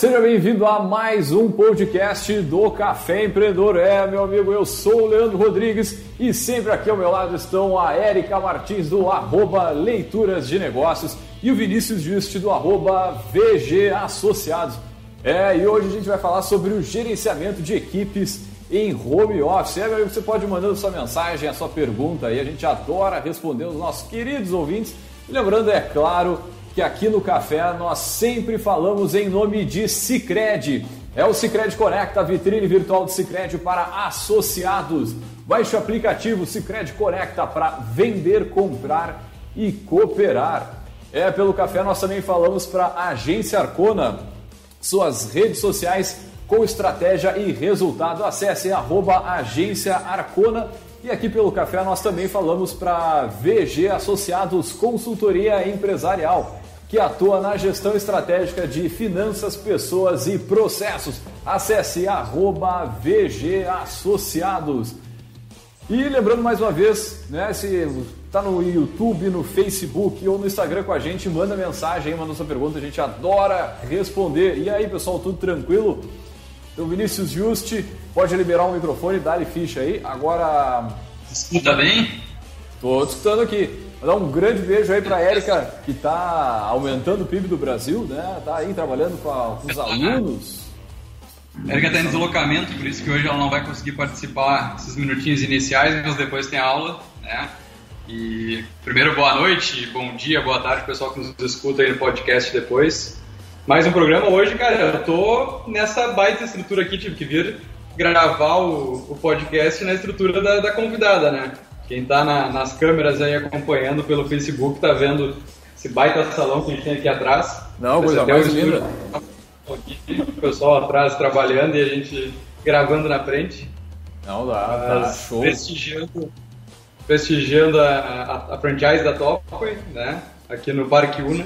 Seja bem-vindo a mais um podcast do Café Empreendedor. É, meu amigo, eu sou o Leandro Rodrigues e sempre aqui ao meu lado estão a Érica Martins do arroba Leituras de Negócios e o Vinícius Juste do arroba VG Associados. É, e hoje a gente vai falar sobre o gerenciamento de equipes em home office. É, meu amigo, você pode mandando sua mensagem, a sua pergunta aí, a gente adora responder os nossos queridos ouvintes. Lembrando, é claro, que aqui no Café nós sempre falamos em nome de Cicred. É o Cicred Conecta, a vitrine virtual do Cicred para associados. Baixe o aplicativo Cicred Conecta para vender, comprar e cooperar. É, pelo café nós também falamos para a Agência Arcona, suas redes sociais com estratégia e resultado. Acesse arroba Agência Arcona e aqui pelo café nós também falamos para VG Associados Consultoria Empresarial que atua na gestão estratégica de finanças, pessoas e processos. Acesse arroba VG Associados. E lembrando mais uma vez, né, se está no YouTube, no Facebook ou no Instagram com a gente, manda mensagem, manda sua pergunta, a gente adora responder. E aí, pessoal, tudo tranquilo? Então, Vinícius Juste, pode liberar o microfone, dá-lhe ficha aí. Agora. Escuta bem? Estou escutando aqui. Vou dar um grande beijo aí para a Érica, que está aumentando o PIB do Brasil, né? Está aí trabalhando com, a, com os alunos. A Érica está em deslocamento, por isso que hoje ela não vai conseguir participar esses minutinhos iniciais, mas depois tem aula, né? E primeiro, boa noite, bom dia, boa tarde, pessoal que nos escuta aí no podcast depois. Mais um programa hoje, cara, eu tô nessa baita estrutura aqui, tive que vir gravar o, o podcast na estrutura da, da convidada, né? Quem está na, nas câmeras aí acompanhando pelo Facebook está vendo esse baita salão que a gente tem aqui atrás. Não, coisa mais linda. O pessoal atrás trabalhando e a gente gravando na frente. Não dá, tá show. Prestigiando, prestigiando a, a, a franchise da Topway, né? Aqui no Parque Una.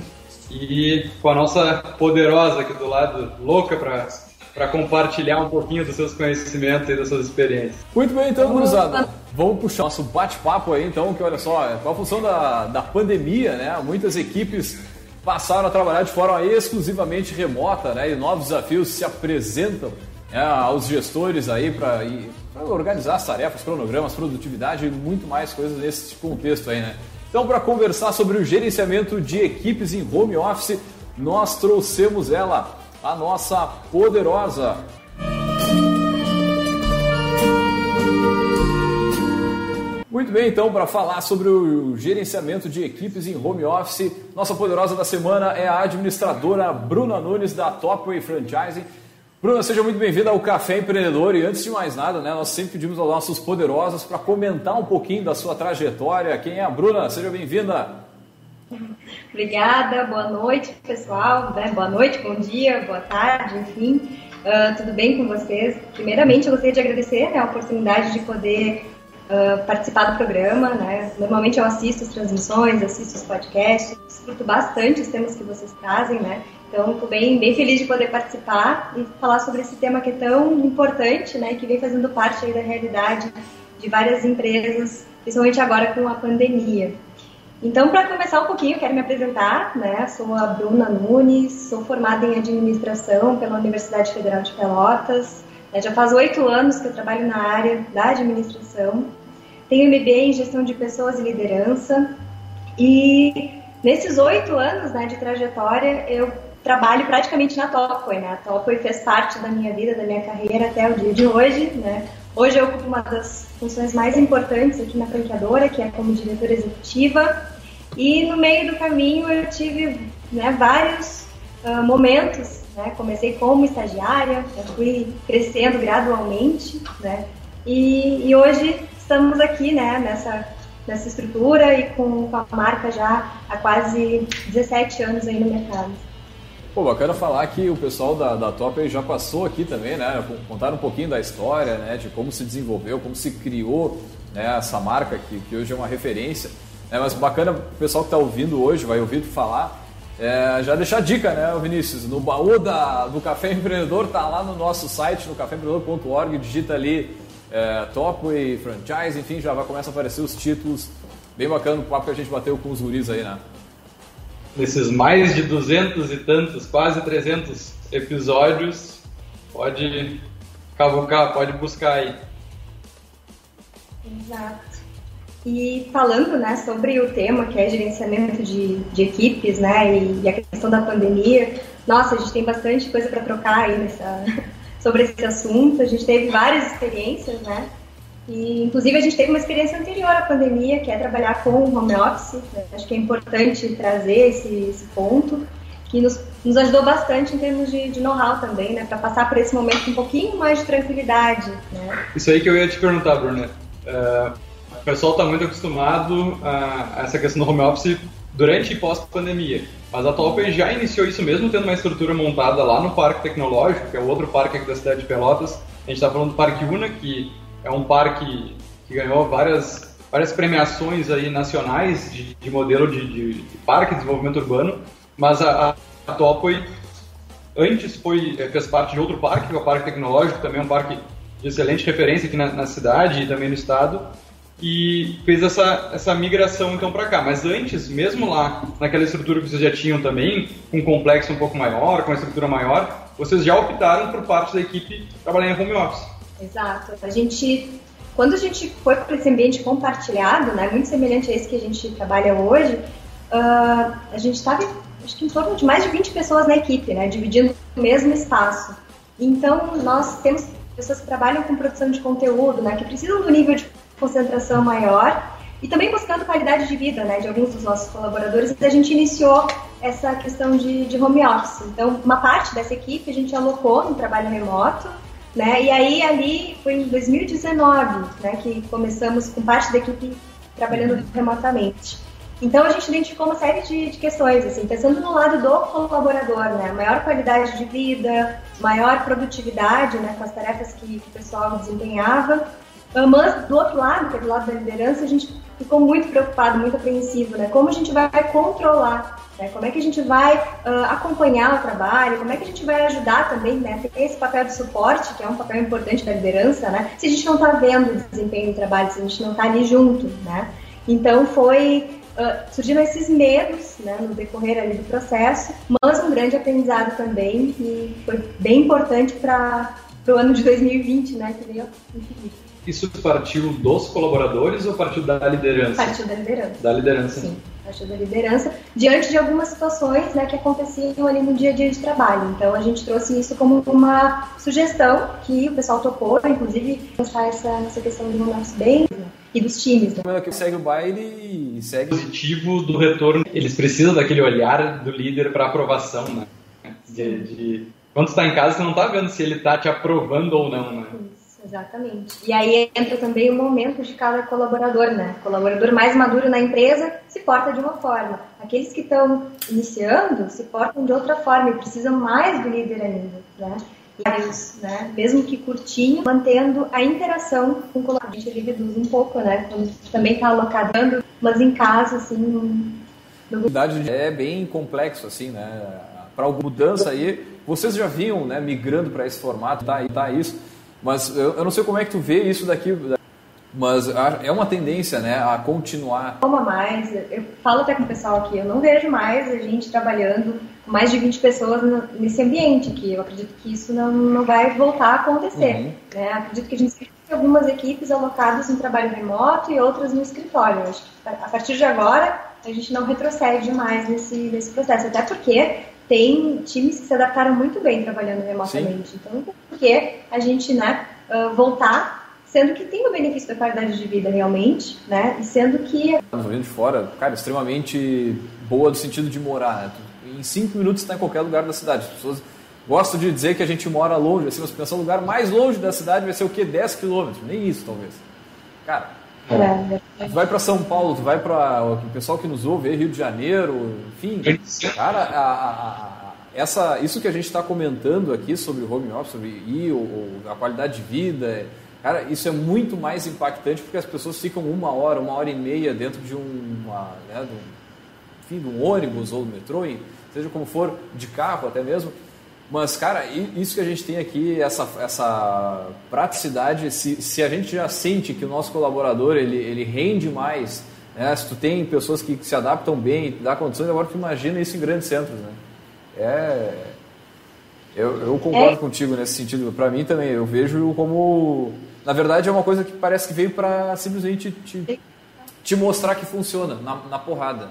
E com a nossa poderosa aqui do lado, louca para para compartilhar um pouquinho dos seus conhecimentos e das suas experiências. Muito bem, então, gurizada. Vamos puxar nosso bate-papo aí, então, que olha só, com a função da, da pandemia, né? Muitas equipes passaram a trabalhar de forma exclusivamente remota, né? E novos desafios se apresentam né, aos gestores aí para organizar as tarefas, cronogramas, produtividade e muito mais coisas nesse contexto aí, né? Então, para conversar sobre o gerenciamento de equipes em home office, nós trouxemos ela, a nossa poderosa Muito bem, então, para falar sobre o gerenciamento de equipes em home office, nossa poderosa da semana é a administradora Bruna Nunes da Topway Franchising. Bruna, seja muito bem-vinda ao Café Empreendedor e antes de mais nada, né, nós sempre pedimos aos nossos poderosos para comentar um pouquinho da sua trajetória. Quem é a Bruna? Seja bem-vinda. Obrigada, boa noite, pessoal. Né? Boa noite, bom dia, boa tarde, enfim. Uh, tudo bem com vocês? Primeiramente, eu gostaria de agradecer né, a oportunidade de poder uh, participar do programa. Né? Normalmente eu assisto as transmissões, assisto os podcasts, disfruto bastante os temas que vocês trazem, né? Então, estou bem, bem feliz de poder participar e falar sobre esse tema que é tão importante, né? Que vem fazendo parte da realidade de várias empresas, principalmente agora com a pandemia. Então, para começar um pouquinho, quero me apresentar, né? Sou a Bruna Nunes, sou formada em administração pela Universidade Federal de Pelotas, é, já faz oito anos que eu trabalho na área da administração. Tenho MBA em gestão de pessoas e liderança. E nesses oito anos né, de trajetória, eu trabalho praticamente na Topway. Né? A Topway fez parte da minha vida, da minha carreira até o dia de hoje. Né? Hoje eu ocupo uma das funções mais importantes aqui na franqueadora, que é como diretora executiva. E no meio do caminho eu tive né, vários uh, momentos né? Comecei como estagiária, fui crescendo gradualmente, né? E, e, hoje estamos aqui, né, nessa, nessa estrutura e com, com a marca já há quase 17 anos aí no mercado. Pô, bacana falar que o pessoal da, da Top já passou aqui também, né? Contaram um pouquinho da história, né? De como se desenvolveu, como se criou né, essa marca que, que hoje é uma referência. É, mas bacana, o pessoal que está ouvindo hoje vai ouvir falar é, já deixar a dica, né, Vinícius? No baú da, do Café Empreendedor, tá lá no nosso site, no caféempreendedor.org, digita ali é, Topway, Franchise, enfim, já vai começar a aparecer os títulos. Bem bacana o papo que a gente bateu com os guris aí, né? nesses mais de duzentos e tantos, quase 300 episódios, pode cavucar, pode buscar aí. Exato. E falando né, sobre o tema, que é gerenciamento de, de equipes, né, e, e, a questão da pandemia, nossa, a gente tem bastante coisa para trocar aí nessa, sobre esse assunto. A gente teve várias experiências, né, e, inclusive, a gente teve uma experiência anterior à pandemia, que é trabalhar com o home office. Né? Acho que é importante trazer esse, esse ponto, que nos, nos, ajudou bastante em termos de, de know-how também, né? Para passar por esse momento com um pouquinho mais de tranquilidade. Né? Isso aí que eu ia te perguntar, Bruna. Uh, o pessoal está muito acostumado a, essa questão do home office durante e pós-pandemia. Mas a Tolpen já iniciou isso mesmo tendo uma estrutura montada lá no Parque Tecnológico, que é o outro parque aqui da cidade de Pelotas. A gente está falando do Parque Una, que é um parque que ganhou várias, várias premiações aí nacionais de, de modelo de, de, de, parque de desenvolvimento urbano, mas a, a Topoi antes foi, eh, fez parte de outro parque, que é o Parque Tecnológico, também é um parque de excelente referência aqui na, na cidade e também no estado, e fez essa, essa migração então para cá. Mas antes, mesmo lá, naquela estrutura que vocês já tinham também, com um complexo um pouco maior, com uma estrutura maior, vocês já optaram por parte da equipe trabalhar em home office. Exato. A gente, quando a gente foi para esse ambiente compartilhado, né, muito semelhante a esse que a gente trabalha hoje, uh, a gente estava, acho que em torno de mais de 20 pessoas na equipe, né, dividindo o mesmo espaço. Então, nós temos pessoas que trabalham com produção de conteúdo, né, que precisam do nível de concentração maior e também buscando qualidade de vida né, de alguns dos nossos colaboradores, a gente iniciou essa questão de, de home office. Então, uma parte dessa equipe a gente alocou no trabalho remoto, né? E aí ali foi em 2019 né, que começamos com parte da equipe trabalhando remotamente. Então a gente identificou uma série de, de, questões, assim, pensando no lado do colaborador, né? Maior qualidade de vida, maior produtividade né, com as tarefas que, que o pessoal desempenhava. Mas do outro lado, que é do lado da liderança, a gente ficou muito preocupado, muito apreensivo, né? Como a gente vai controlar né? Como é que a gente vai uh, acompanhar o trabalho? Como é que a gente vai ajudar também, né? Ter esse papel de suporte, que é um papel importante da liderança, né? Se a gente não está vendo o desempenho do trabalho, se a gente não está ali junto, né? Então foi uh, surgiram esses medos, né? No decorrer ali do processo, mas um grande aprendizado também que foi bem importante para o ano de 2020, né? Que veio Isso partiu dos colaboradores ou partiu da liderança? Partiu da liderança. Da liderança. Sim acho da liderança, diante de algumas situações né, que aconteciam ali no dia a dia de trabalho. Então a gente trouxe isso como uma sugestão que o pessoal topou, inclusive pensar essa, essa questão do home bem e dos times. Né? que segue o baile e segue. positivo do retorno, eles precisam daquele olhar do líder para aprovação, né? De, de... Quando tu tá em casa, você não tá vendo se ele tá te aprovando ou não, né? Exatamente. E aí entra também o momento de cada colaborador, né? O colaborador mais maduro na empresa se porta de uma forma. Aqueles que estão iniciando se portam de outra forma e precisam mais do líder ainda, né? E, né? Mesmo que curtinho, mantendo a interação com o colaborador. A gente reduz um pouco, né? Quando também está alocado, mas em casa, assim... No... É bem complexo, assim, né? Para mudança aí, vocês já vinham né, migrando para esse formato, tá, tá isso mas eu, eu não sei como é que tu vê isso daqui, mas é uma tendência, né, a continuar. Como mais, eu falo até com o pessoal aqui, eu não vejo mais a gente trabalhando com mais de 20 pessoas nesse ambiente aqui. Eu acredito que isso não, não vai voltar a acontecer. Uhum. Né? Acredito que a gente tem algumas equipes alocadas no trabalho remoto e outras no escritório. Acho que a partir de agora a gente não retrocede mais nesse, nesse processo, até porque tem times que se adaptaram muito bem trabalhando remotamente. Sim. Então, por que a gente né, uh, voltar, sendo que tem o benefício da qualidade de vida realmente, né? E sendo que. Vendo de fora, cara, extremamente boa no sentido de morar. Né? Em cinco minutos está em qualquer lugar da cidade. As pessoas gostam de dizer que a gente mora longe. Assim, mas pensar o lugar mais longe da cidade vai ser o quê? 10 quilômetros. Nem isso, talvez. Cara, é, tu vai para São Paulo, tu vai para o pessoal que nos ouve, Rio de Janeiro, enfim, cara, a, a, a, essa, isso que a gente está comentando aqui sobre o home office, sobre ir, a qualidade de vida, cara, isso é muito mais impactante porque as pessoas ficam uma hora, uma hora e meia dentro de, uma, né, de um, enfim, de um ônibus ou do metrô, seja como for, de carro até mesmo, mas, cara, isso que a gente tem aqui, essa, essa praticidade, se, se a gente já sente que o nosso colaborador ele, ele rende mais Né? Se tu tem pessoas que, se adaptam bem, dá condições, agora tu imagina isso em grandes centros. Né? É, eu, eu concordo é. contigo nesse sentido. Para mim também, eu vejo como. Na verdade, é uma coisa que parece que veio para simplesmente te, te mostrar que funciona na, na porrada.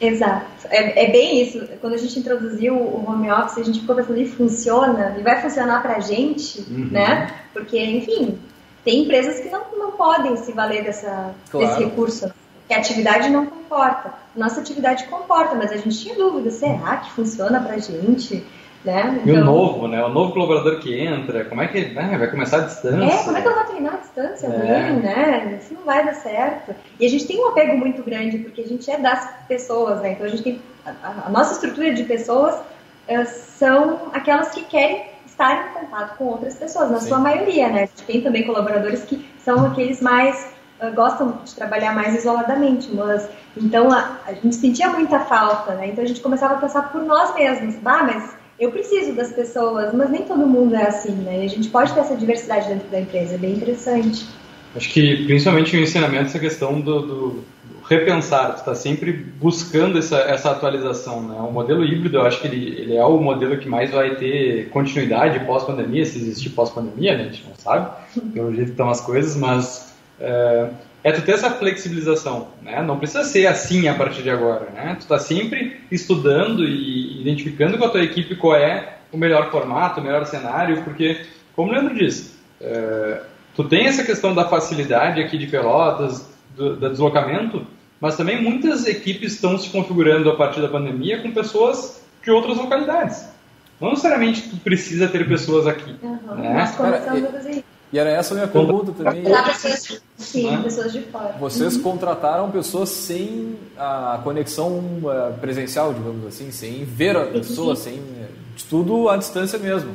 Exato. É, é, bem isso. Quando a gente introduziu o home office, a gente ficou pensando, e funciona? E vai funcionar para a gente, uhum. né? Porque, enfim, tem empresas que não, não podem se valer dessa, claro. desse recurso, que a atividade não comporta. Nossa atividade comporta, mas a gente tinha dúvida, será que funciona para a gente? Né? Então, e o então novo, né? O novo colaborador que entra, como é que né? vai começar a distância? É, como é que eu vou treinar a distância é. também, né? Isso não vai dar certo. E a gente tem um apego muito grande, porque a gente é das pessoas, né? Então a gente tem. A, a nossa estrutura de pessoas uh, são aquelas que querem estar em contato com outras pessoas, na Sim. sua maioria, né? A gente tem também colaboradores que são aqueles mais uh, gostam de trabalhar mais isoladamente, mas então a, a, gente sentia muita falta, né? Então a gente começava a pensar por nós mesmos, bah, mas eu preciso das pessoas, mas nem todo mundo é assim, né? E a gente pode ter essa diversidade dentro da empresa, é bem interessante. Acho que principalmente o ensinamento essa questão do, do, do repensar, tu está sempre buscando essa, essa atualização, né? O modelo híbrido, eu acho que ele, ele é o modelo que mais vai ter continuidade pós-pandemia, se existir pós-pandemia, né? A gente não sabe, pelo jeito que estão as coisas, mas é, é tu ter essa flexibilização, né? Não precisa ser assim a partir de agora, né? Tu está sempre estudando e identificando com a tua equipe qual é o melhor formato, o melhor cenário, porque, como o Leandro disse, é, tu tem essa questão da facilidade aqui de Pelotas, do, do deslocamento, mas também muitas equipes estão se configurando a partir da pandemia com pessoas de outras localidades. Não necessariamente tu precisa ter pessoas aqui. Uhum, né? Nós começamos a fazer e era essa a minha pergunta também. Pessoas, sim, né? pessoas de fora. Vocês uhum. contrataram pessoas sem a conexão eh, presencial, digamos assim, sem ver a pessoa, sem de tudo à distância mesmo.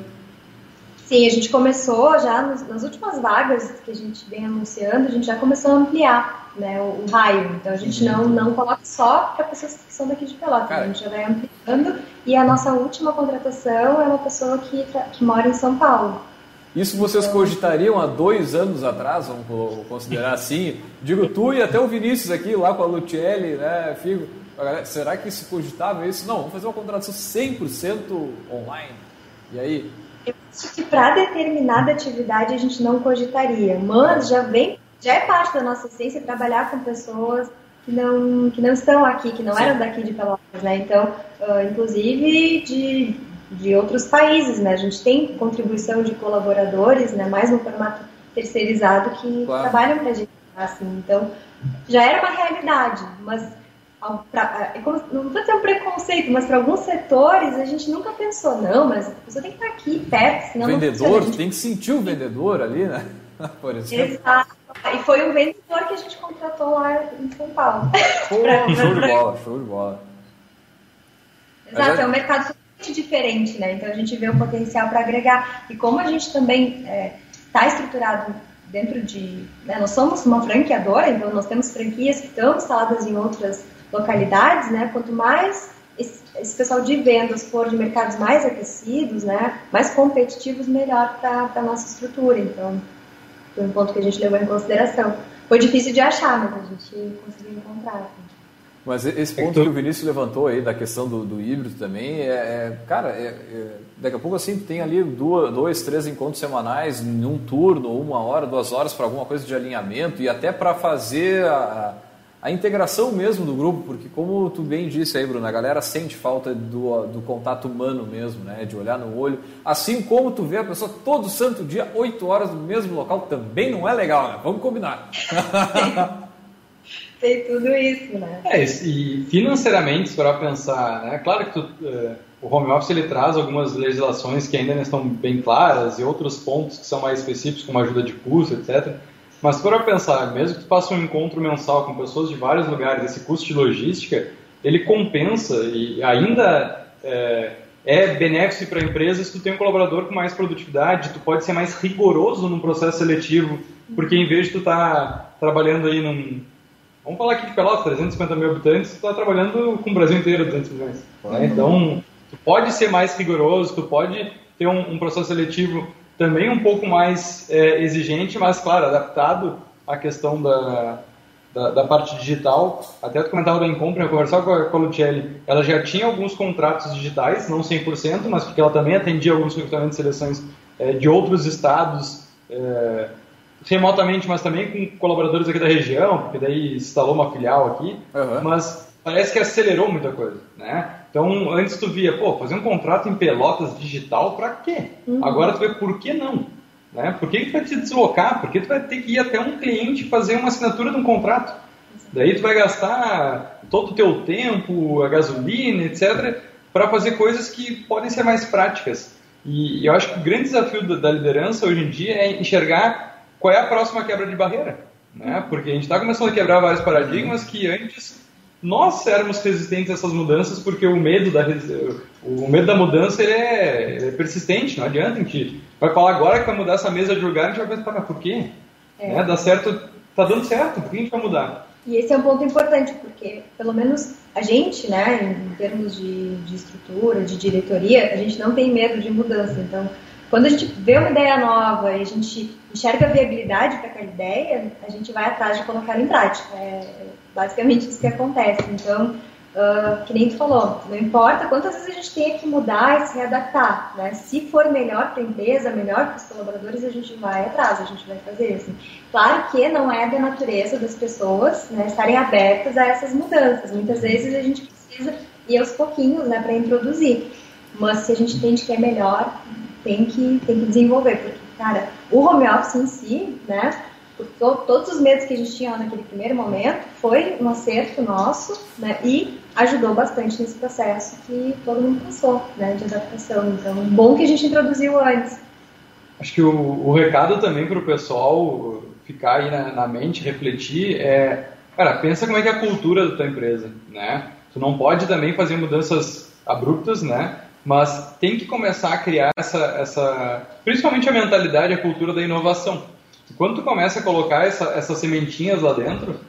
Sim, a gente começou já nas últimas vagas que a gente vem anunciando, a gente já começou a ampliar né, o, o raio. Então a gente uhum. não, não coloca só para pessoas que são daqui de Pelotas, Cara. a gente já vai ampliando. E a nossa última contratação é uma pessoa que, que mora em São Paulo. Isso vocês cogitariam há dois anos atrás, vamos considerar assim? Digo tu e até o Vinícius aqui, lá com a Lucelli, né, Figo. Será que se cogitava isso? Não, vamos fazer uma contratação 100% online. E aí? Eu acho que para determinada atividade a gente não cogitaria, mas já vem, já é parte da nossa essência trabalhar com pessoas que não, que não estão aqui, que não Sim. eram daqui de Pelotas, né? Então, uh, inclusive de de outros países, né? A gente tem contribuição de colaboradores, né? Mais no formato terceirizado que claro. trabalham para a gente, assim. Então, já era uma realidade, mas pra, é não vou ter um preconceito, mas para alguns setores a gente nunca pensou, não, mas a pessoa tem que estar aqui perto, senão vendedor, não gente... tem que sentir o vendedor ali, né? Por exemplo. Exato. E foi um vendedor que a gente contratou lá em São Paulo. Pô, pra, show pra... de bola, show de bola. Exato, é um mercado diferente, né? Então a gente vê o potencial para agregar. E como a gente também está é, tá estruturado dentro de. Né, nós somos uma franqueadora, então nós temos franquias que estão instaladas em outras localidades, né? Quanto mais esse, esse pessoal de vendas for de mercados mais aquecidos, né? Mais competitivos, melhor para a nossa estrutura. Então, foi um ponto que a gente levou em consideração. Foi difícil de achar, mas a gente conseguiu encontrar. Mas esse ponto que o Vinícius levantou aí da questão do, do híbrido também, é, é cara, é, é, daqui a pouco assim tem ali duas, dois, três encontros semanais, num turno, uma hora, duas horas para alguma coisa de alinhamento e até para fazer a, a, integração mesmo do grupo, porque como tu bem disse aí, Bruno, a galera sente falta do, do contato humano mesmo, né, de olhar no olho, assim como tu vê a pessoa todo santo dia, oito horas no mesmo local, também não é legal, né? Vamos combinar. tem tudo isso, né? É, e financeiramente, para pensar, né? Claro que tu, uh, o home office ele traz algumas legislações que ainda não estão bem claras e outros pontos que são mais específicos, como ajuda de custo, etc. Mas para pensar, mesmo que tu faça um encontro mensal com pessoas de vários lugares, esse custo de logística, ele compensa e ainda é, é benéfico para a empresa se tu tem um colaborador com mais produtividade, tu pode ser mais rigoroso no processo seletivo, porque em vez de tu estar tá trabalhando aí num, Vamos falar aqui de Pelotas, 350 mil habitantes, tu está trabalhando com o Brasil inteiro 200 milhões. Né? Então, tu pode ser mais rigoroso, tu pode ter um, um processo seletivo também um pouco mais é, exigente, mas, claro, adaptado à questão da, da, da, parte digital, até tu comentava da Incompra, eu conversava com a, com a Lucelli, ela já tinha alguns contratos digitais, não 100%, mas porque ela também atendia alguns recrutamentos de seleções é, de outros estados, é, remotamente, mas também com colaboradores aqui da região, porque daí instalou uma filial aqui, uhum. mas parece que acelerou muita coisa, né? Então, antes tu via, pô, fazer um contrato em Pelotas digital para quê? Uhum. Agora tu vê por que não? Né? Por que, que tu vai te deslocar? Por que tu vai ter que ir até um cliente fazer uma assinatura de um contrato? Daí tu vai gastar todo o teu tempo, a gasolina, etc., para fazer coisas que podem ser mais práticas. E eu acho que o grande desafio da liderança hoje em dia é enxergar qual é a próxima quebra de barreira. Né? Porque a gente está começando a quebrar vários paradigmas que antes nós éramos resistentes a essas mudanças porque o medo da, o medo da mudança ele é, ele é persistente, não adianta a gente vai falar agora que vai mudar essa mesa de lugar, a gente vai pensar, mas por quê? É. Né? Dá certo, tá dando certo, por que a gente vai mudar? E esse é um ponto importante, porque pelo menos a gente, né, em termos de, de estrutura, de diretoria, a gente não tem medo de mudança. Então, quando a gente vê uma ideia nova e a gente enxerga a viabilidade para aquela ideia, a gente vai atrás de colocar em prática. É basicamente isso que acontece. Então, uh, que nem tu falou, não importa quantas vezes a gente tenha que mudar e se readaptar, né? Se for melhor para a empresa, melhor para os colaboradores, a gente vai atrás, a gente vai fazer assim. Claro que não é da natureza das pessoas né, estarem abertas a essas mudanças. Muitas vezes a gente precisa ir aos pouquinhos, né, para introduzir. Mas se a gente entende que é melhor, tem que, tem que desenvolver, porque, cara, o home office em si, né, todos os medos que a gente tinha naquele primeiro momento, foi um acerto nosso, né, e ajudou bastante nesse processo que todo mundo passou, né, de adaptação. Então, bom que a gente introduziu antes. Acho que o, o recado também para o pessoal ficar aí na, na, mente, refletir, é, cara, pensa como é que é a cultura da tua empresa, né? Tu não pode também fazer mudanças abruptas, né? Mas tem que começar a criar essa, essa principalmente a mentalidade, a cultura da inovação. Quando tu começa a colocar essa, essas sementinhas lá dentro,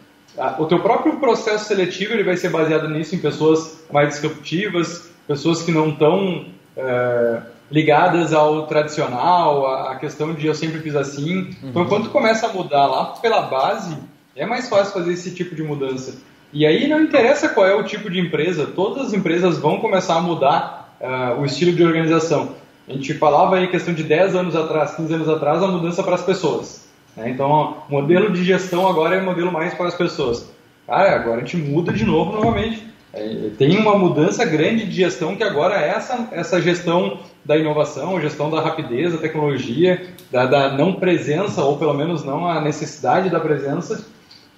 o teu próprio processo seletivo ele vai ser baseado nisso, em pessoas mais disruptivas, pessoas que não estão é, ligadas ao tradicional, a, questão de eu sempre fiz assim. Uhum. Então, quando tu começa a mudar lá pela base, é mais fácil fazer esse tipo de mudança. E aí não interessa qual é o tipo de empresa, todas as empresas vão começar a mudar uh, o estilo de organização. A gente falava aí questão de 10 anos atrás, 15 anos atrás, a mudança para as pessoas. Né? Então, o modelo de gestão agora é modelo mais para as pessoas. Cara, agora a gente muda de novo novamente. É, tem uma mudança grande de gestão que agora é essa, essa gestão da inovação, gestão da rapidez, da tecnologia, da, da, não presença, ou pelo menos não a necessidade da presença.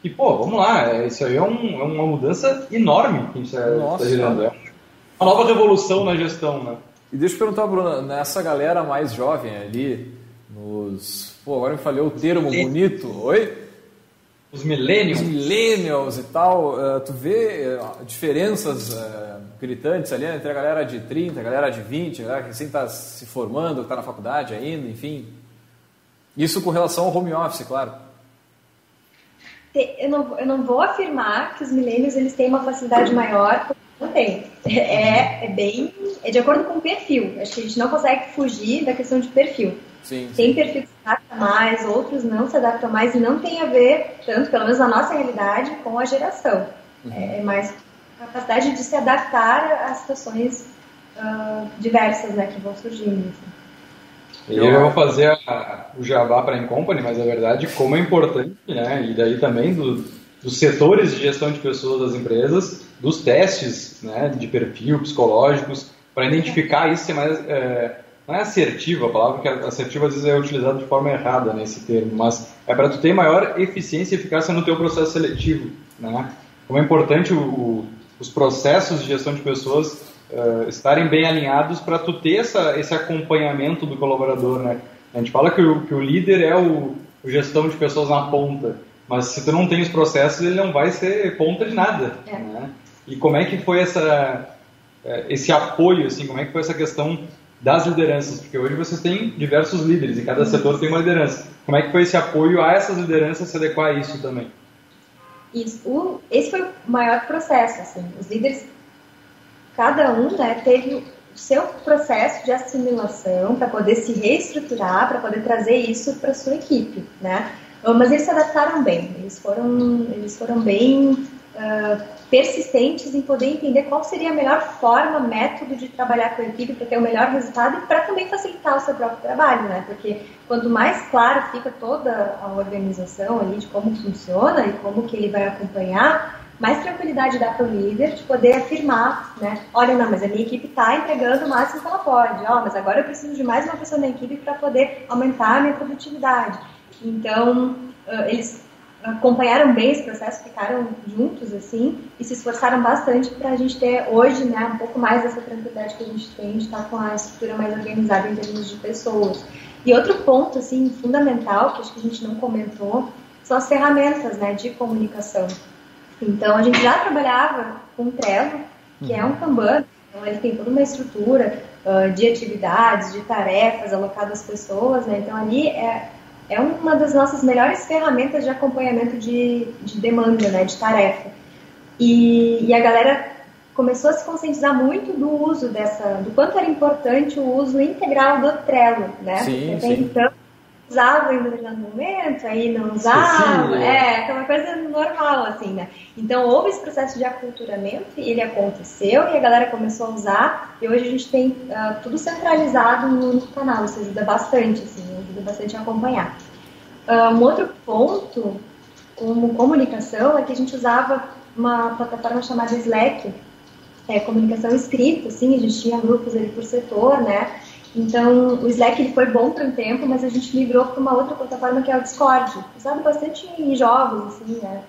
E, pô, vamos lá, é, isso aí é, um, é uma mudança enorme que a gente está tá gerando. É uma nova revolução na gestão, né? E deixa eu perguntar, Bruno, nessa galera mais jovem ali, nos Pô, agora me falei o termo bonito. Oi? Os millennials. Os millennials e tal. Uh, tu vê uh, diferenças uh, gritantes ali entre a galera de 30, a galera de 20, a galera que recém está se formando, está na faculdade ainda, enfim. Isso com relação ao home office, claro. Eu não, eu não vou afirmar que os millennials eles têm uma facilidade maior, não tem. É, é bem. É de acordo com o perfil. Acho que a gente não consegue fugir da questão de perfil. Sim, tem perfil que se adapta mais, outros não se adaptam mais e não tem a ver, tanto pelo menos na nossa realidade, com a geração. Uhum. É mais capacidade de se adaptar a situações uh, diversas né, que vão surgindo. Assim. E eu vou fazer a, o jabá para a Incompany, mas a verdade, como é importante, né, e daí também do, dos setores de gestão de pessoas das empresas, dos testes né, de perfil psicológicos, para identificar isso ser mais. É, não é assertiva, a palavra que é assertiva às vezes é utilizada de forma errada nesse termo, mas é para tu ter maior eficiência e eficácia no teu processo seletivo, né? Como é importante o, o, os processos de gestão de pessoas uh, estarem bem alinhados para tu ter essa, esse acompanhamento do colaborador, né? A gente fala que o, que o líder é o, o gestão de pessoas na ponta, mas se tu não tem os processos, ele não vai ser ponta de nada, é. né? E como é que foi essa eh, esse apoio, assim, como é que foi essa questão das lideranças, porque hoje vocês têm diversos líderes e cada uhum. setor tem uma liderança. Como é que foi esse apoio a essas lideranças se adequar a isso também? Isso, o, esse foi o maior processo, assim, os líderes, cada um né, teve o seu processo de assimilação para poder se reestruturar, para poder trazer isso para sua equipe, né? mas eles se adaptaram bem, eles foram, eles foram bem uh, persistentes em poder entender qual seria a melhor forma, método de trabalhar com a equipe para ter o melhor resultado e para também facilitar o seu próprio trabalho, né? Porque quanto mais claro fica toda a organização ali de como funciona e como que ele vai acompanhar, mais tranquilidade dá para o líder de poder afirmar, né? Olha, não, mas a minha equipe está entregando o máximo que ela pode. Ó, oh, mas agora eu preciso de mais uma pessoa na equipe para poder aumentar a minha produtividade. Então, eles acompanharam bem esse processo, ficaram juntos assim e se esforçaram bastante para a gente ter hoje, né, um pouco mais dessa tranquilidade que a gente tem de estar com a estrutura mais organizada em termos de pessoas. E outro ponto assim fundamental que acho que a gente não comentou são as ferramentas, né, de comunicação. Então a gente já trabalhava com o Trello, que é um uhum. Kanban, então ele tem toda uma estrutura uh, de atividades, de tarefas alocadas às pessoas, né? Então ali é é uma das nossas melhores ferramentas de acompanhamento de, de demanda, né, de tarefa. E, e, a galera começou a se conscientizar muito do uso dessa, do quanto era importante o uso integral do Trello, né? Sim, sim. Então, usava em determinado momento, aí não usava, é, aquela coisa normal, assim, né? Então, houve esse processo de aculturamento, e ele aconteceu, e a galera começou a usar, e hoje a gente tem uh, tudo centralizado no, no, canal, isso ajuda bastante, assim, ajuda bastante a acompanhar. Uh, um outro ponto, como comunicação, é que a gente usava uma plataforma chamada Slack, é, comunicação escrita, assim, a gente tinha grupos ali por setor, né? Então, o Slack ele foi bom por um tempo, mas a gente migrou para uma outra plataforma que é o Discord. Usado bastante em jogos, assim, né?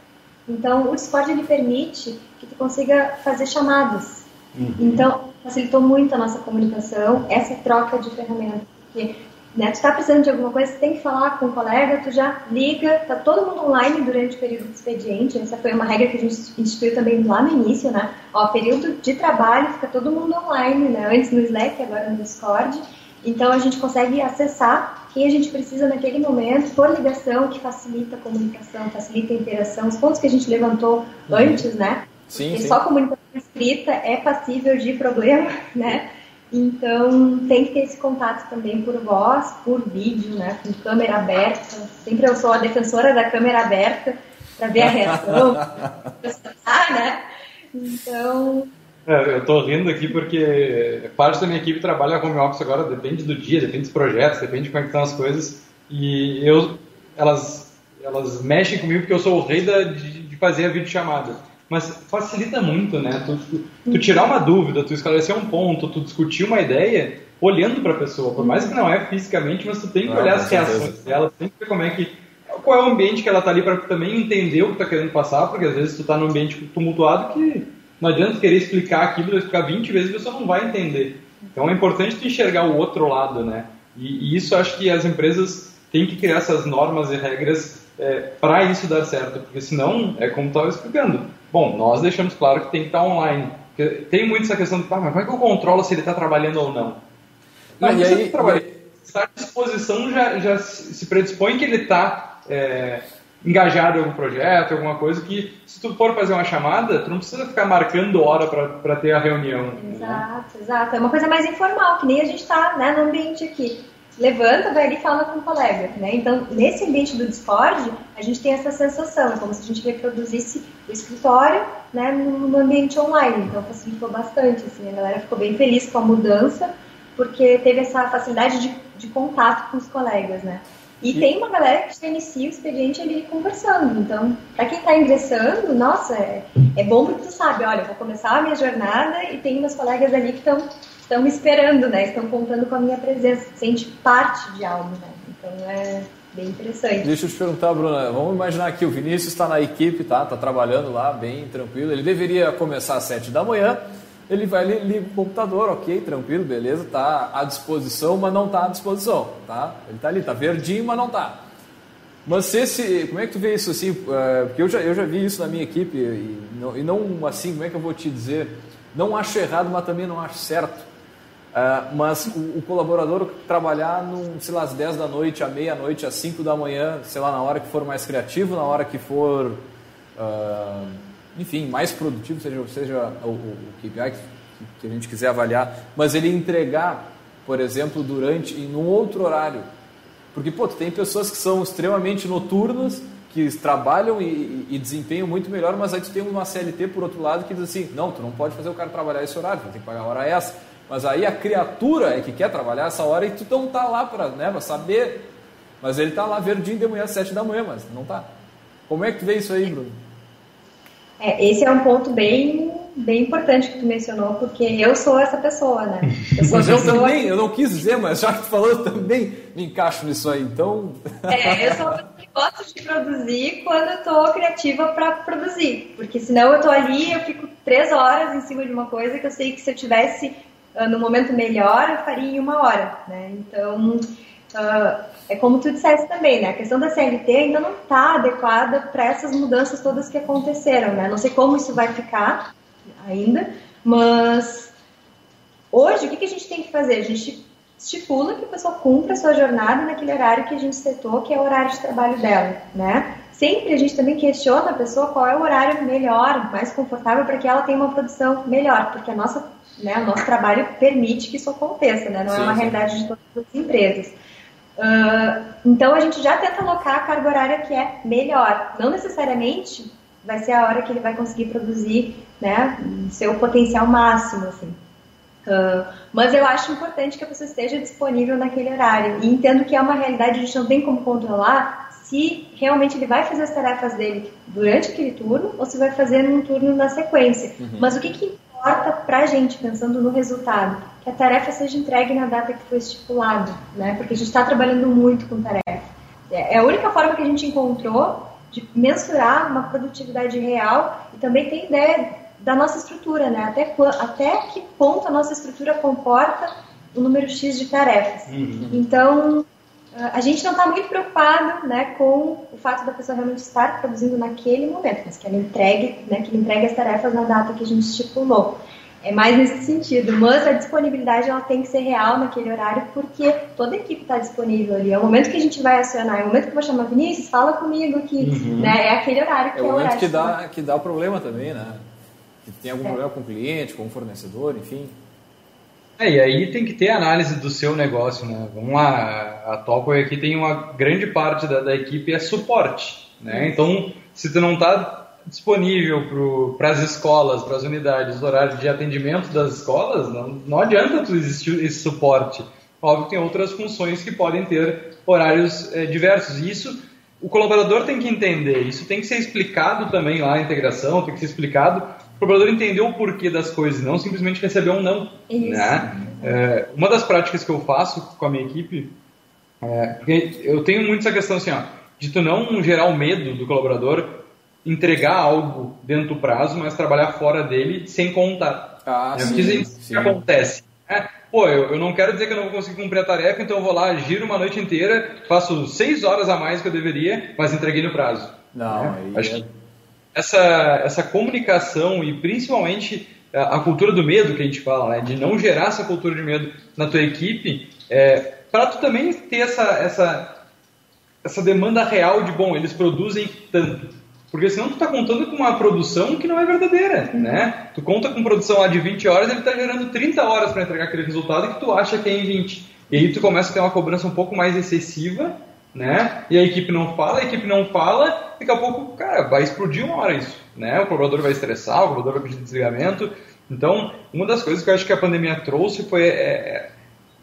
Então, o Discord ele permite que tu consiga fazer chamadas. Uhum. Então, facilitou muito a nossa comunicação, essa troca de ferramentas. Porque, né, tu está precisando de alguma coisa, você tem que falar com um colega, tu já liga, tá todo mundo online durante o período de expediente. Essa foi uma regra que a gente instituiu também lá no início, né? Ó, período de trabalho, fica todo mundo online, né? Antes no Slack, agora no Discord. Então a gente consegue acessar quem a gente precisa naquele momento por ligação, que facilita a comunicação, facilita a interação, os pontos que a gente levantou uhum. antes, né? Sim, Porque sim. só comunicação escrita é passível de problema, né? Então tem que ter esse contato também por voz, por vídeo, né? Com câmera aberta. Sempre eu sou a defensora da câmera aberta para ver a reação, né? Então é, eu tô rindo aqui porque parte da minha equipe trabalha home office agora, depende do dia, depende dos projetos, depende de como é que estão as coisas. E eu, elas, elas mexem comigo porque eu sou o rei da, de, de fazer a videochamada. Mas facilita muito, né? Tu, tu, tu, tirar uma dúvida, tu esclarecer um ponto, tu discutir uma ideia olhando para a pessoa. Por mais que não é fisicamente, mas tu tem que olhar as reações dela, tem que ver como é que qual é o ambiente que ela tá ali para também entender o que tá querendo passar, porque às vezes tu tá num ambiente tumultuado que não adianta querer explicar aquilo, explicar 20 vezes, você não vai entender. Então é importante tu enxergar o outro lado, né? E, e isso acho que as empresas têm que criar essas normas e regras é, para isso dar certo, porque senão, é como estava explicando. Bom, nós deixamos claro que tem que estar online. Tem muito essa questão de, ah, mas como é que eu controlo se ele está trabalhando ou não? Não, não e aí, trabalha, estar à disposição já, já se predispõe que ele está é, engajado em algum projeto, alguma coisa que se tu for fazer uma chamada, tu não precisa ficar marcando hora para ter a reunião. Exato, né? exato. É uma coisa mais informal, que nem a gente está né, no ambiente aqui. Levanta, vai ali e fala com o colega. Né? Então, nesse ambiente do Discord, a gente tem essa sensação, é como se a gente reproduzisse o escritório né, no ambiente online. Então, facilitou bastante. Assim, a galera ficou bem feliz com a mudança, porque teve essa facilidade de, de contato com os colegas. Né? E tem uma galera que já inicia o expediente ali conversando. Então, para quem está ingressando, nossa, é, é bom porque tu sabe, olha, vou começar a minha jornada e tem meus colegas ali que estão estão me esperando, né? Estão contando com a minha presença, sente parte de algo, né? Então é bem interessante. Deixa eu te perguntar, Bruna, vamos imaginar que o Vinícius está na equipe, tá? Tá trabalhando lá bem tranquilo. Ele deveria começar às sete da manhã ele vai liga o computador, ok, tranquilo, beleza, tá à disposição, mas não tá à disposição, tá? Ele tá ali, tá verdinho, mas não tá. Mas se esse, como é que tu vê isso assim? Uh, porque eu já, eu já vi isso na minha equipe e não, e não assim, como é que eu vou te dizer? Não acho errado, mas também não acho certo. Uh, mas o, o, colaborador trabalhar, num, sei lá, às 10 da noite, à meia-noite, às 5 da manhã, sei lá, na hora que for mais criativo, na hora que for. Uh, enfim, mais produtivo, seja, seja o, o KPI que, que a gente quiser avaliar, mas ele entregar, por exemplo, durante, em um outro horário, Porque, pô, tem pessoas que são extremamente noturnas, que trabalham e, e, desempenham muito melhor, mas aí tu tem uma CLT por outro lado que diz assim, não, tu não pode fazer o cara trabalhar esse horário, tu tem que pagar a hora essa. Mas aí a criatura é que quer trabalhar essa hora e tu não tá lá para né, saber. Mas ele tá lá verdinho de manhã, às sete da manhã, mas não tá. Como é que tu vê isso aí, Bruno? É, esse é um ponto bem, bem importante que tu mencionou, porque eu sou essa pessoa, né? Eu sou mas eu também, que... eu não quis dizer, mas já que tu falou, eu também me encaixo nisso aí, então... É, eu sou que gosto de produzir quando eu tô criativa para produzir, porque senão eu tô ali, eu fico três horas em cima de uma coisa que eu sei que se eu tivesse uh, no momento melhor, eu faria em uma hora, né? Então, uh, é como tu disseste também, né? A questão da CLT ainda não está adequada para essas mudanças todas que aconteceram, né? Não sei como isso vai ficar ainda, mas hoje o que, que a gente tem que fazer? A gente estipula que a pessoa cumpra a sua jornada naquele horário que a gente setou, que é o horário de trabalho dela, né? Sempre a gente também questiona a pessoa qual é o horário melhor, mais confortável para que ela tenha uma produção melhor, porque a nossa, né, o nosso trabalho permite que isso aconteça, né? Não sim, é uma sim. realidade de todas as empresas. Uh, então a gente já tenta alocar a carga horária que é melhor. Não necessariamente vai ser a hora que ele vai conseguir produzir né, seu potencial máximo. Assim. Uh, mas eu acho importante que a pessoa esteja disponível naquele horário. E entendo que é uma realidade, a gente não tem como controlar se realmente ele vai fazer as tarefas dele durante aquele turno ou se vai fazer num turno na sequência. Uhum. Mas o que, que importa para a gente, pensando no resultado, que a tarefa seja entregue na data que foi estipulada, né? Porque a gente está trabalhando muito com tarefa. É, é a única forma que a gente encontrou de mensurar uma produtividade real e também ter ideia da nossa estrutura, né? Até, até que ponto a nossa estrutura comporta o número X de tarefas. Uhum. Então, a gente não está muito preocupado né, com o fato da pessoa realmente estar produzindo naquele momento, mas que ela entregue, né, que ele entregue as tarefas na data que a gente estipulou. É mais nesse sentido, mas a disponibilidade ela tem que ser real naquele horário, porque toda a equipe está disponível ali. É o momento que a gente vai acionar, é o momento que eu vou chamar Vinícius, fala comigo aqui, uhum. né? É aquele horário que é, é o momento horário que dá, que dá o problema também, né? Que tem algum é. problema com o cliente, com o fornecedor, enfim. É, e aí tem que ter análise do seu negócio, né? Vamos lá, a Topway aqui tem uma grande parte da, da equipe é suporte, né? Então, se tu não está disponível para as escolas, para as unidades, horário de atendimento das escolas, não, não adianta tu existir esse suporte. Óbvio que tem outras funções que podem ter horários é, diversos. E isso o colaborador tem que entender. Isso tem que ser explicado também lá na integração, tem que ser explicado o colaborador entender o porquê das coisas, não simplesmente receber um não. Isso. Né? É, uma das práticas que eu faço com a minha equipe, é, porque eu tenho muito essa questão assim, ó, de tu não gerar o medo do colaborador entregar algo dentro do prazo, mas trabalhar fora dele sem contar. Ah, é, sim, isso que acontece. Né? Pô, eu, eu não quero dizer que eu não vou conseguir cumprir a tarefa, então eu vou lá, giro uma noite inteira, faço seis horas a mais que eu deveria, mas entreguei no prazo. Não, né? Acho que essa, essa comunicação e principalmente a, a, cultura do medo que a gente fala, né? de não gerar essa cultura de medo na tua equipe, é, para tu também ter essa, essa, essa demanda real de, bom, eles produzem tanto. Porque senão tu está contando com uma produção que não é verdadeira, uhum. né? Tu conta com produção lá de 20 horas, ele está gerando 30 horas para entregar aquele resultado que tu acha que é em 20. E aí tu começa a ter uma cobrança um pouco mais excessiva né? E a equipe não fala, a equipe não fala, daqui a pouco, cara, vai explodir uma hora isso, né? O colaborador vai estressar, o colaborador vai pedir desligamento. Então, uma das coisas que eu acho que a pandemia trouxe foi é, é,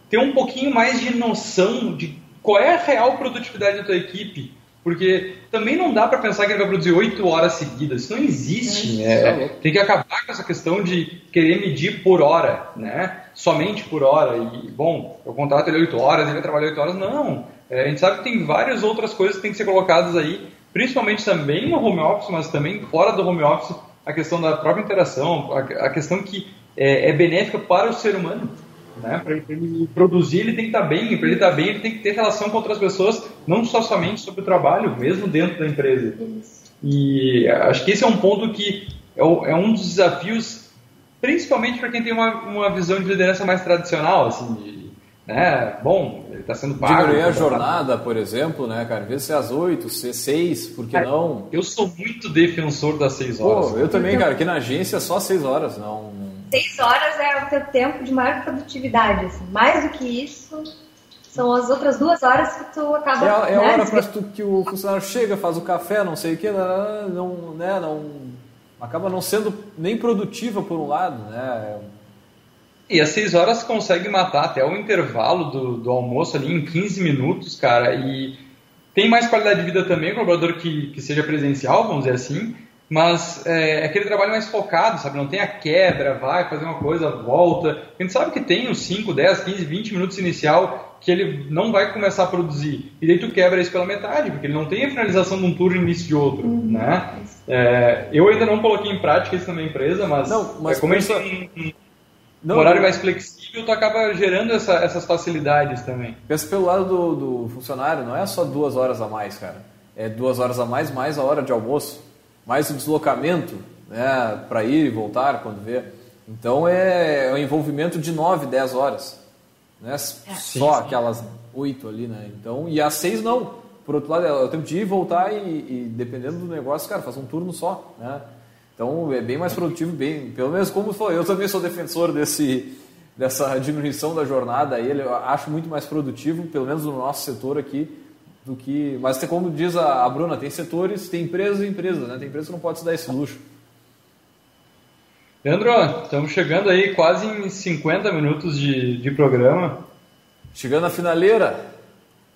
ter um pouquinho mais de noção de qual é a real produtividade da tua equipe, porque também não dá para pensar que ele vai produzir oito horas seguidas, isso não existe. É, tem que acabar com essa questão de querer medir por hora, né? Somente por hora. E, bom, eu contrato ele oito horas, ele vai trabalhar oito horas. Não, é, a gente sabe que tem várias outras coisas que têm que ser colocadas aí, principalmente também no home office, mas também fora do home office, a questão da própria interação, a, a questão que é, é, benéfica para o ser humano. Né? Para ele produzir, ele tem que estar bem, para ele estar bem, ele tem que ter relação com outras pessoas, não só somente sobre o trabalho, mesmo dentro da empresa. E acho que esse é um ponto que é, é um dos desafios, principalmente para quem tem uma, uma visão de liderança mais tradicional, assim, de, né? Bom, ele está sendo pago. Diminuir a jornada, por exemplo, né, cara? Em vez de ser às 8, ser 6, por que não? Eu sou muito defensor das 6 horas. Pô, eu também, cara, aqui na agência é só 6 horas, não. 6 horas é o teu tempo de maior produtividade, assim. Mais do que isso, são as outras duas horas que tu acaba. É, é a né, hora para que o funcionário chega, faz o café, não sei o que, não, né, não acaba não sendo nem produtiva por um lado, né? E as 6 horas consegue matar até o intervalo do, do almoço ali em 15 minutos, cara, e tem mais qualidade de vida também o colaborador que, que seja presencial, vamos dizer assim, mas é, é, aquele trabalho mais focado, sabe? Não tem a quebra, vai fazer uma coisa, volta. A gente sabe que tem os 5, 10, 15, 20 minutos inicial que ele não vai começar a produzir. E daí tu quebra isso pela metade, porque ele não tem a finalização de um turno e início de outro, uhum. né? É, eu ainda não coloquei em prática isso na minha empresa, mas, não, mas é, como pensa... um, um, não, horário mais flexível, tu acaba gerando essa, essas facilidades também. Pensa pelo lado do, do funcionário, não é só duas horas a mais, cara. É duas horas a mais, mais a hora de almoço mais o deslocamento né, para ir e voltar quando vê. Então é, é um envolvimento de 9, 10 horas. Né? É, Só sim, aquelas 8 ali, né? Então, e às 6 não. Por outro lado, é o tempo de ir e voltar e, e, dependendo do negócio, cara, faz um turno só. Né? Então é bem mais produtivo, bem, pelo menos como foi. Eu também sou defensor desse, dessa diminuição da jornada aí, eu acho muito mais produtivo, pelo menos no nosso setor aqui, do que. Mas como diz a, a Bruna, tem setores, tem empresas e empresas, né? Tem empresas que não pode se dar esse luxo. Leandro, estamos chegando aí quase em 50 minutos de, de programa. Chegando na finaleira.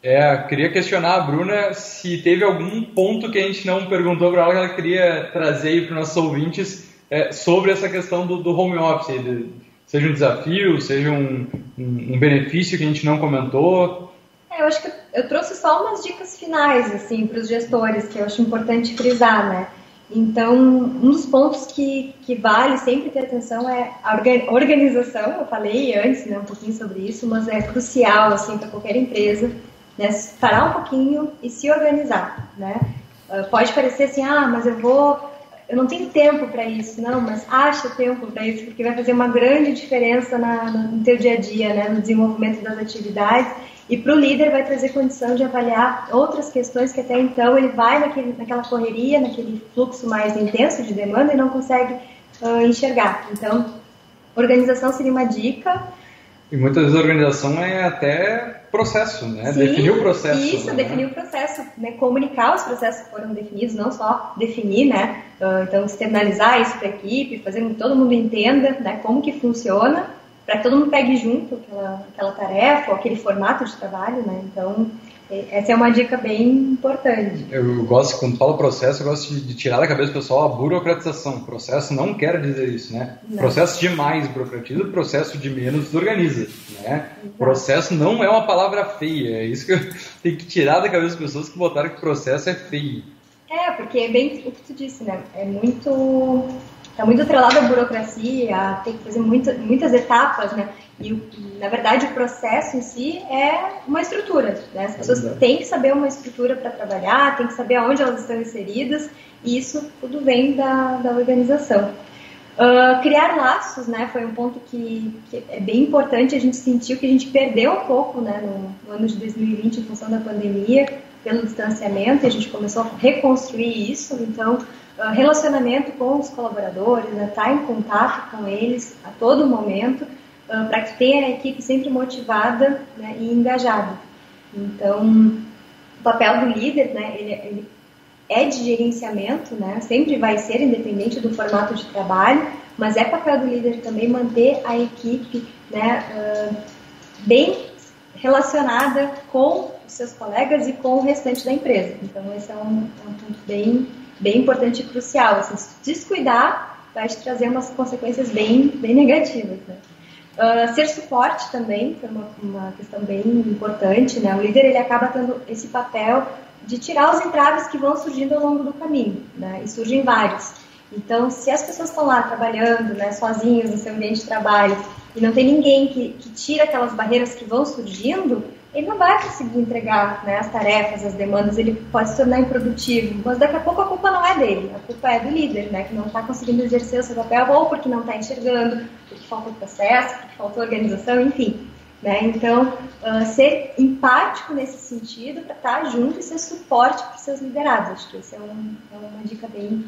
É, queria questionar a Bruna se teve algum ponto que a gente não perguntou para ela que ela queria trazer aí para os nossos ouvintes é, sobre essa questão do, do home office, de, seja um desafio, seja um, um, um benefício que a gente não comentou. Eu acho que eu trouxe só umas dicas finais, assim, para os gestores, que eu acho importante frisar, né? Então, um dos pontos que, que vale sempre ter atenção é a organização. Eu falei antes, né, um pouquinho sobre isso, mas é crucial, assim, para qualquer empresa, né, parar um pouquinho e se organizar, né? Ah, pode parecer assim, ah, mas eu vou, eu não tenho tempo para isso, não, mas acha tempo para isso, porque vai fazer uma grande diferença na, no teu dia a dia, né, no desenvolvimento das atividades e para o líder vai trazer condição de avaliar outras questões que até então ele vai naquele, naquela correria, naquele fluxo mais intenso de demanda e não consegue uh, enxergar. Então, organização seria uma dica. E muitas vezes a organização é até processo, né? Sim, definir o processo. Isso, né? definir o processo, né? comunicar os processos que foram definidos, não só definir, né? Uh, então, externalizar isso para a equipe, fazer com que todo mundo entenda né, como que funciona para que todo mundo pegue junto aquela, aquela tarefa, ou aquele formato de trabalho, né? Então, essa é uma dica bem importante. Eu gosto, quando falo processo, eu gosto de, tirar da cabeça do pessoal a burocratização. Processo não quer dizer isso, né? Não. Processo de mais burocratiza, processo de menos desorganiza, né? Exato. Processo não é uma palavra feia, é isso que eu tenho que tirar da cabeça das pessoas que botaram que processo é feio. É, porque é bem o que tu disse, né? É muito está muito atrelado à burocracia, tem que fazer muita, muitas etapas, né? E, na verdade, o processo em si é uma estrutura. Né? As pessoas é têm que saber uma estrutura para trabalhar, têm que saber aonde elas estão inseridas, e isso tudo vem da, da organização. Uh, criar laços, né, foi um ponto que, que, é bem importante. A gente sentiu que a gente perdeu um pouco, né, no, no ano de 2020 em função da pandemia, pelo distanciamento. E a gente começou a reconstruir isso. Então, relacionamento com os colaboradores, né, estar tá em contato com eles a todo momento, uh, para que tenha a equipe sempre motivada né, e engajada. Então, o papel do líder, né, ele, ele, é de gerenciamento, né, sempre vai ser independente do formato de trabalho, mas é papel do líder também manter a equipe né, uh, bem relacionada com os seus colegas e com o restante da empresa. Então, esse é um, é um ponto bem bem importante e crucial. Assim, se descuidar, vai te trazer umas consequências bem, bem negativas. Né? Uh, ser suporte também foi uma, uma, questão bem importante. Né? O líder ele acaba tendo esse papel de tirar os entraves que vão surgindo ao longo do caminho, né? e surgem vários. Então, se as pessoas estão lá trabalhando, né, sozinhas no seu ambiente de trabalho, e não tem ninguém que, que tira aquelas barreiras que vão surgindo, ele não vai conseguir entregar né, as tarefas, as demandas, ele pode se tornar improdutivo, mas daqui a pouco a culpa não é dele, a culpa é do líder, né, que não está conseguindo exercer o seu papel, ou porque não está enxergando, porque faltou processo, porque faltou organização, enfim. Né? Então, uh, ser empático nesse sentido para estar tá junto e ser suporte para os seus liderados. Acho que essa é, um, é uma dica bem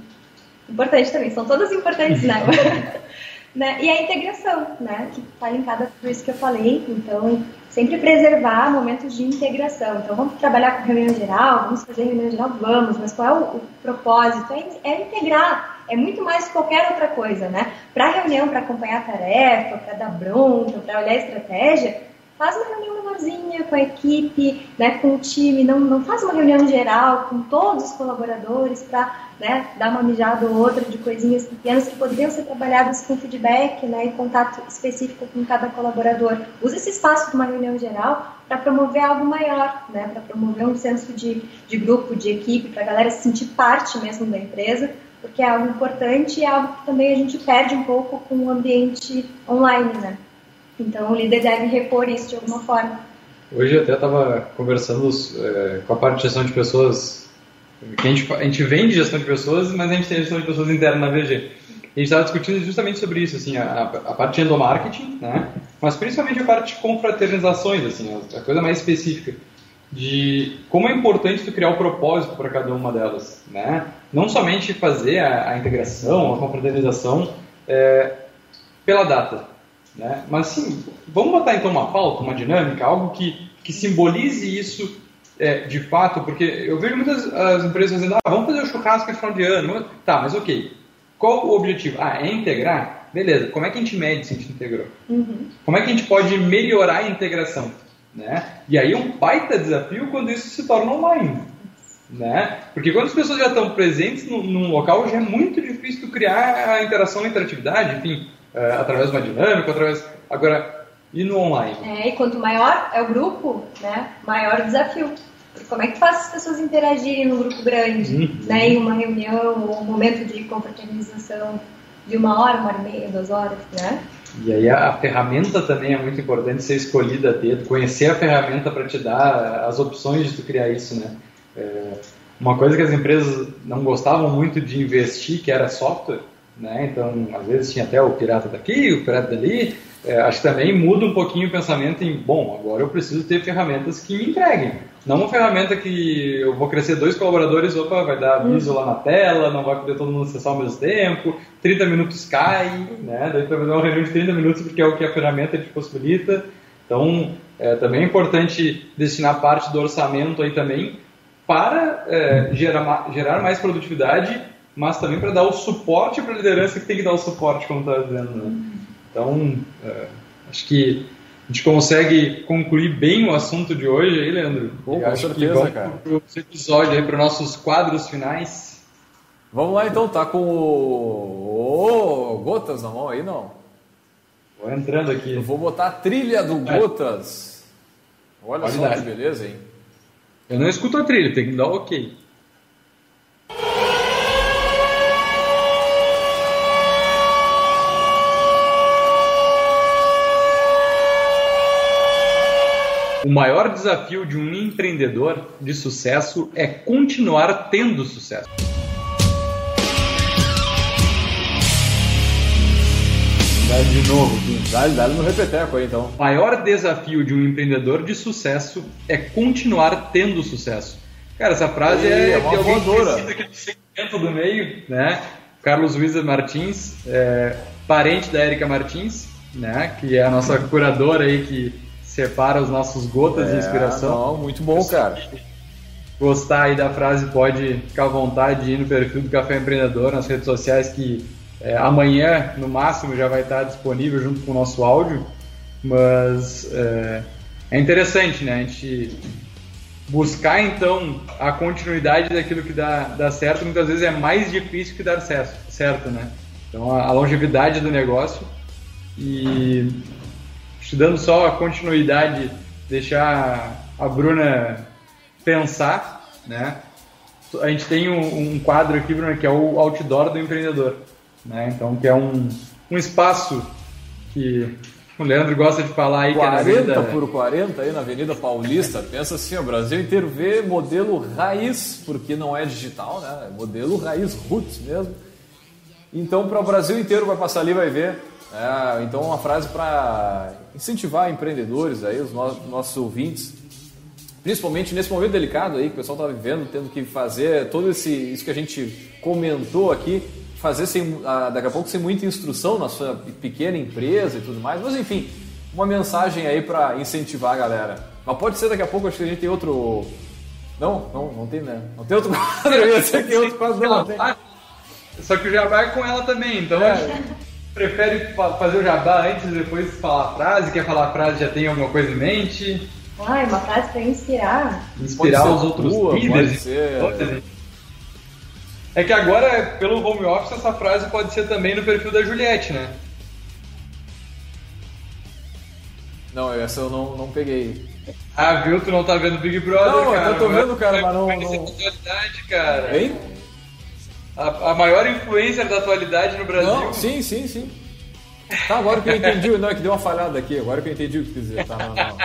importante também. São todas importantes, né? né? E a integração, né? Que está linkada por isso que eu falei. Então, sempre preservar momentos de integração. Então, vamos trabalhar com reunião geral, vamos fazer reunião geral, vamos, mas qual é o, o propósito? É, é, integrar, é muito mais que qualquer outra coisa, né? Para reunião, para acompanhar a tarefa, para dar bronca, para olhar a estratégia, faz uma reunião menorzinha com a equipe, né, com o time, não, não faz uma reunião geral com todos os colaboradores para né, dar uma mijada ou outra de coisinhas pequenas que poderiam ser trabalhadas com feedback né, e contato específico com cada colaborador. Use esse espaço de uma reunião geral para promover algo maior, né, para promover um senso de, de grupo, de equipe, para a galera se sentir parte mesmo da empresa, porque é algo importante e é algo que também a gente perde um pouco com o ambiente online, né? Então o líder deve repor isso de alguma forma. Hoje eu até estava conversando é, com a parte de gestão de pessoas, que a gente, a gente vende gestão de pessoas, mas a gente tem gestão de pessoas interna na VG. A gente estava discutindo justamente sobre isso, assim, a, a parte de endomarketing, né? mas principalmente a parte de confraternizações, assim, a coisa mais específica de como é importante tu criar o um propósito para cada uma delas, né? Não somente fazer a, a integração, a confraternização é, pela data, né? Mas sim, vamos botar então uma pauta, uma dinâmica, algo que, que simbolize isso é, de fato, porque eu vejo muitas as empresas dizendo, ah, vamos fazer o churrasco no final de ano. Tá, mas ok. Qual o objetivo? Ah, é integrar? Beleza, como é que a gente mede se a gente integrou? Uhum. Como é que a gente pode melhorar a integração? Né? E aí é um baita desafio quando isso se torna online. Né? Porque quando as pessoas já estão presentes num, num local, já é muito difícil criar a interação, a interatividade, enfim, é, através de uma dinâmica, através. Agora, e no online? É, e quanto maior é o grupo, né, maior o desafio. Como é que faz as pessoas interagirem num grupo grande, uhum. né, em uma reunião ou um momento de confraternização de uma hora, uma hora e meia, duas horas, né? E aí a, a ferramenta também é muito importante ser escolhida a dedo, conhecer a ferramenta para te dar as opções de tu criar isso, né? É, uma coisa que as empresas não gostavam muito de investir, que era software, né? Então, às vezes tinha até o pirata daqui, o pirata dali. É, acho que também muda um pouquinho o pensamento em, bom, agora eu preciso ter ferramentas que me entreguem. Não uma ferramenta que eu vou crescer dois colaboradores, opa, vai dar aviso lá na tela, não vai poder todo mundo acessar ao mesmo tempo, 30 minutos cai, né? Daí vai fazer uma reunião de 30 minutos porque é o que a ferramenta te possibilita. Então, é, também é importante destinar parte do orçamento aí também para é, gerar, gerar mais produtividade mas também para dar o suporte para a liderança que tem que dar o suporte, como está dizendo. Né? Então, é, acho que a gente consegue concluir bem o assunto de hoje aí, Leandro. Pô, com certeza, que cara. Para o episódio aí, para nossos quadros finais. Vamos lá então, tá com o... Oh, Gotas na mão aí, não? Vou entrando aqui. Eu vou botar a trilha do é. Gotas. Olha Pode só que beleza, hein? Eu não escuto a trilha, tem que dar o ok. O maior desafio de um empreendedor de sucesso é continuar tendo sucesso. De novo, dá, dá no repeteco aí então. O maior desafio de um empreendedor de sucesso é continuar tendo sucesso. Cara, essa frase é, é uma que alguém aqui do segmento do meio, né? Carlos Luiza Martins, é, parente da Érica Martins, né? Que é a nossa curadora aí que separa os nossos gotas é, de inspiração. Não, muito bom, cara. Gostar aí da frase, pode ficar à vontade de ir no perfil do Café Empreendedor nas redes sociais que é, amanhã, no máximo, já vai estar disponível junto com o nosso áudio. Mas é, é interessante, né? A gente buscar então a continuidade daquilo que dá, dá certo muitas vezes é mais difícil que dar certo, certo né? Então a, a longevidade do negócio e dando só a continuidade, deixar a Bruna pensar, né? A gente tem um, um quadro aqui, Bruna, que é o outdoor do empreendedor, né? Então, que é um, um espaço que o Leandro gosta de falar aí 40 que é na por 40 aí na Avenida Paulista. Pensa assim, o Brasil inteiro vê modelo raiz, porque não é digital, né? É modelo raiz, roots mesmo. Então, para o Brasil inteiro vai passar ali, vai ver é, então, uma frase para incentivar empreendedores, aí, os no nossos ouvintes, principalmente nesse momento delicado aí que o pessoal está vivendo, tendo que fazer todo esse, isso que a gente comentou aqui, fazer sem, daqui a pouco sem muita instrução na sua pequena empresa e tudo mais, mas enfim, uma mensagem aí para incentivar a galera. Mas pode ser daqui a pouco, acho que a gente tem outro. Não, não, não tem, né? Não tem outro quadro, eu sei que tem outro quadro, não, não tem. Só que o jabá é com ela também, então é. Prefere fazer o jabá antes e depois falar a frase. Quer falar a frase, já tem alguma coisa em mente? Ah, é uma frase para inspirar. Inspirar os outros tua, líderes. É que agora, pelo home office, essa frase pode ser também no perfil da Juliette, né? Não, essa eu não, não peguei. Ah, viu? Tu não tá vendo Big Brother, não, cara. eu tô vendo, cara, mas não... Não... cara. Hein? A, a, maior influencer da atualidade no Brasil. Não, sim, sim, sim. Tá, agora que eu entendi. Não, é que deu uma falhada aqui. Agora que eu entendi o que quis dizer. Tá, não, não.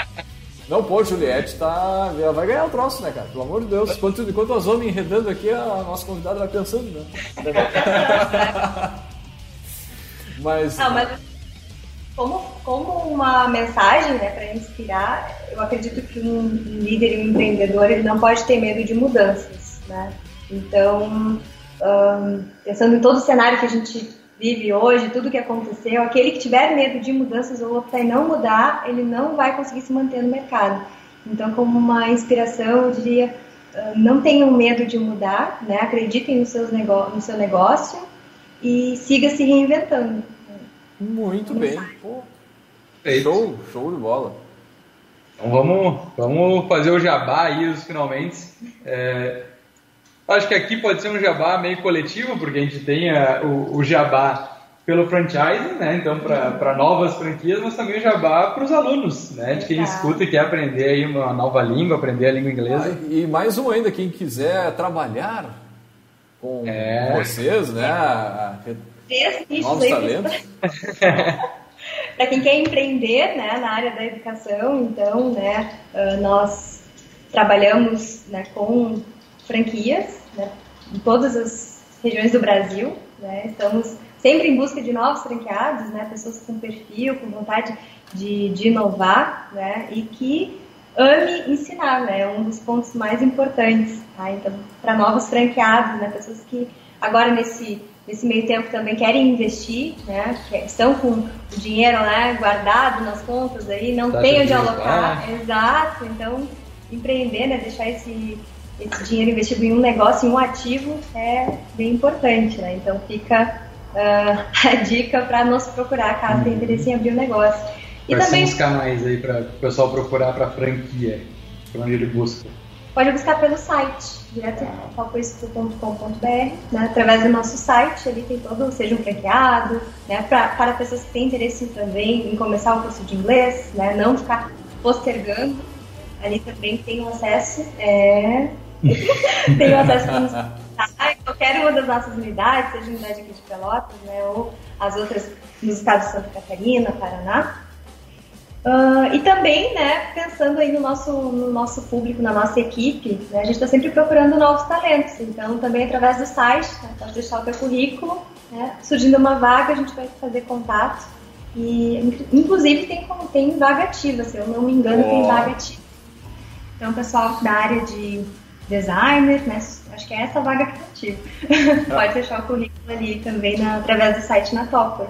Não, pô, Juliette tá. Ela vai ganhar o troço, né, cara? Pelo amor de Deus. Enquanto, enquanto nós vamos enredando aqui, a nossa convidada vai pensando, né? mas. Não, mas como, como uma mensagem né, para inspirar, eu acredito que um líder e um empreendedor ele não pode ter medo de mudanças. Né? Então, um, pensando em todo o cenário que a gente vive hoje, tudo que aconteceu, aquele que tiver medo de mudanças ou optar em não mudar, ele não vai conseguir se manter no mercado. Então, como uma inspiração, eu diria, não tenham medo de mudar, né? acreditem no, seus no seu negócio e siga se reinventando. Muito bem. Pô, show, show de bola. Então vamos, vamos fazer o jabá aí, os finalmente. É, acho que aqui pode ser um jabá meio coletivo, porque a gente tem a, o, o, jabá pelo franchising, né? Então para novas franquias, mas também o jabá para os alunos, né? De quem escuta e quer aprender aí uma nova língua, aprender a língua inglesa. Ah, e mais um ainda, quem quiser trabalhar com é. vocês, né? três nichos aí para quem quer empreender né, na área da educação. Então, né, ah, nós trabalhamos né, com franquias né, em todas as regiões do Brasil. Né, estamos sempre em busca de novos franqueados, né, pessoas com perfil, com vontade de, de inovar né, e que ame ensinar, né, é um dos pontos mais importantes. Tá? Então, para novos franqueados, né, pessoas que agora nesse nesse meio tempo também querem investir, né? Estão com o dinheiro né, guardado nas contas aí, não tá tem onde alocar. Exato, então empreender, né? Deixar esse, esse dinheiro investido em um negócio, em um ativo, é bem importante, né? Então fica uh, a dica para nos procurar caso tenha interesse em abrir um negócio. E Quais também... são os canais aí para o pessoal procurar para franquia? Para onde ele busca? Pode buscar pelo site, direto né, através do nosso site, ali tem todo, seja um franqueado, né, pra, para pessoas que têm interesse também em começar o curso de inglês, né, não ficar postergando, ali também tem acesso, é, tem acesso para qualquer uma das nossas unidades, seja a unidade aqui de Pelotas, né, ou as outras nos estados de Santa Catarina, Paraná, Uh, e também, né, pensando aí no nosso, no nosso público, na nossa equipe, né, a gente está sempre procurando novos talentos. Então, também através do site, né, pode deixar o teu currículo, né, surgindo uma vaga, a gente vai fazer contato. E, inclusive, tem, tem vaga ativa, se eu não me engano, oh. tem vaga ativa. Então, pessoal da área de designer, né, acho que é essa vaga que ativa. pode deixar o currículo ali também na, através do site na Topper.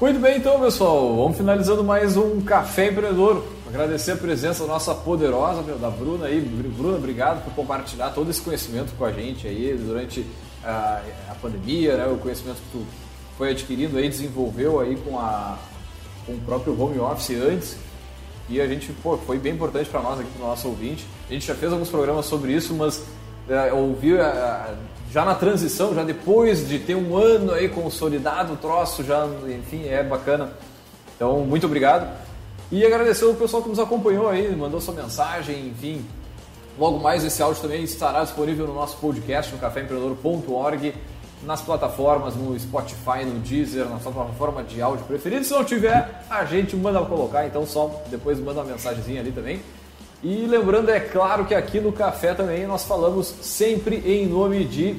Muito bem, então, pessoal, vamos finalizando mais um Café Empreendedor. Agradecer a presença da nossa poderosa, da Bruna aí. Bruna, obrigado por compartilhar todo esse conhecimento com a gente aí durante a, a pandemia, né? O conhecimento que tu foi adquirindo aí, desenvolveu aí com, a, com o próprio home office antes. E a gente, pô, foi bem importante para nós aqui, para o nosso ouvinte. A gente já fez alguns programas sobre isso, mas é, ouvir já na transição, já depois de ter um ano aí consolidado o troço, já, enfim, é bacana. Então, muito obrigado. E agradecer o pessoal que nos acompanhou aí, mandou sua mensagem, enfim. Logo mais esse áudio também estará disponível no nosso podcast no caféempreendedor.org, nas plataformas, no Spotify, no Deezer, na sua plataforma de áudio preferida. Se não tiver, a gente manda colocar, então só depois manda uma mensagenzinha ali também. E lembrando, é claro que aqui no Café também nós falamos sempre em nome de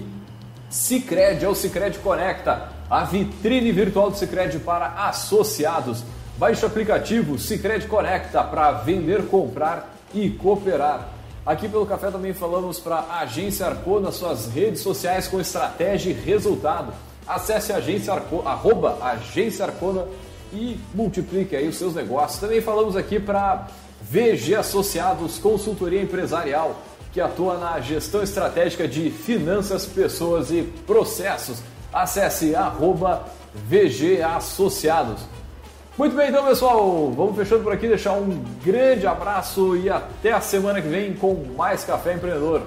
Cicred, é o Cicred Conecta, a vitrine virtual do Cicred para associados. Baixe o aplicativo Cicred Conecta para vender, comprar e cooperar. Aqui pelo Café também falamos para a Agência Arcona, suas redes sociais com estratégia e resultado. Acesse a agência Arco, arroba Agência Arcona e multiplique aí os seus negócios. Também falamos aqui para VG Associados Consultoria Empresarial, que atua na gestão estratégica de finanças, pessoas e processos. Acesse arroba VG Associados. Muito bem, então, pessoal, vamos fechando por aqui, deixar um grande abraço e até a semana que vem com mais Café Empreendedor.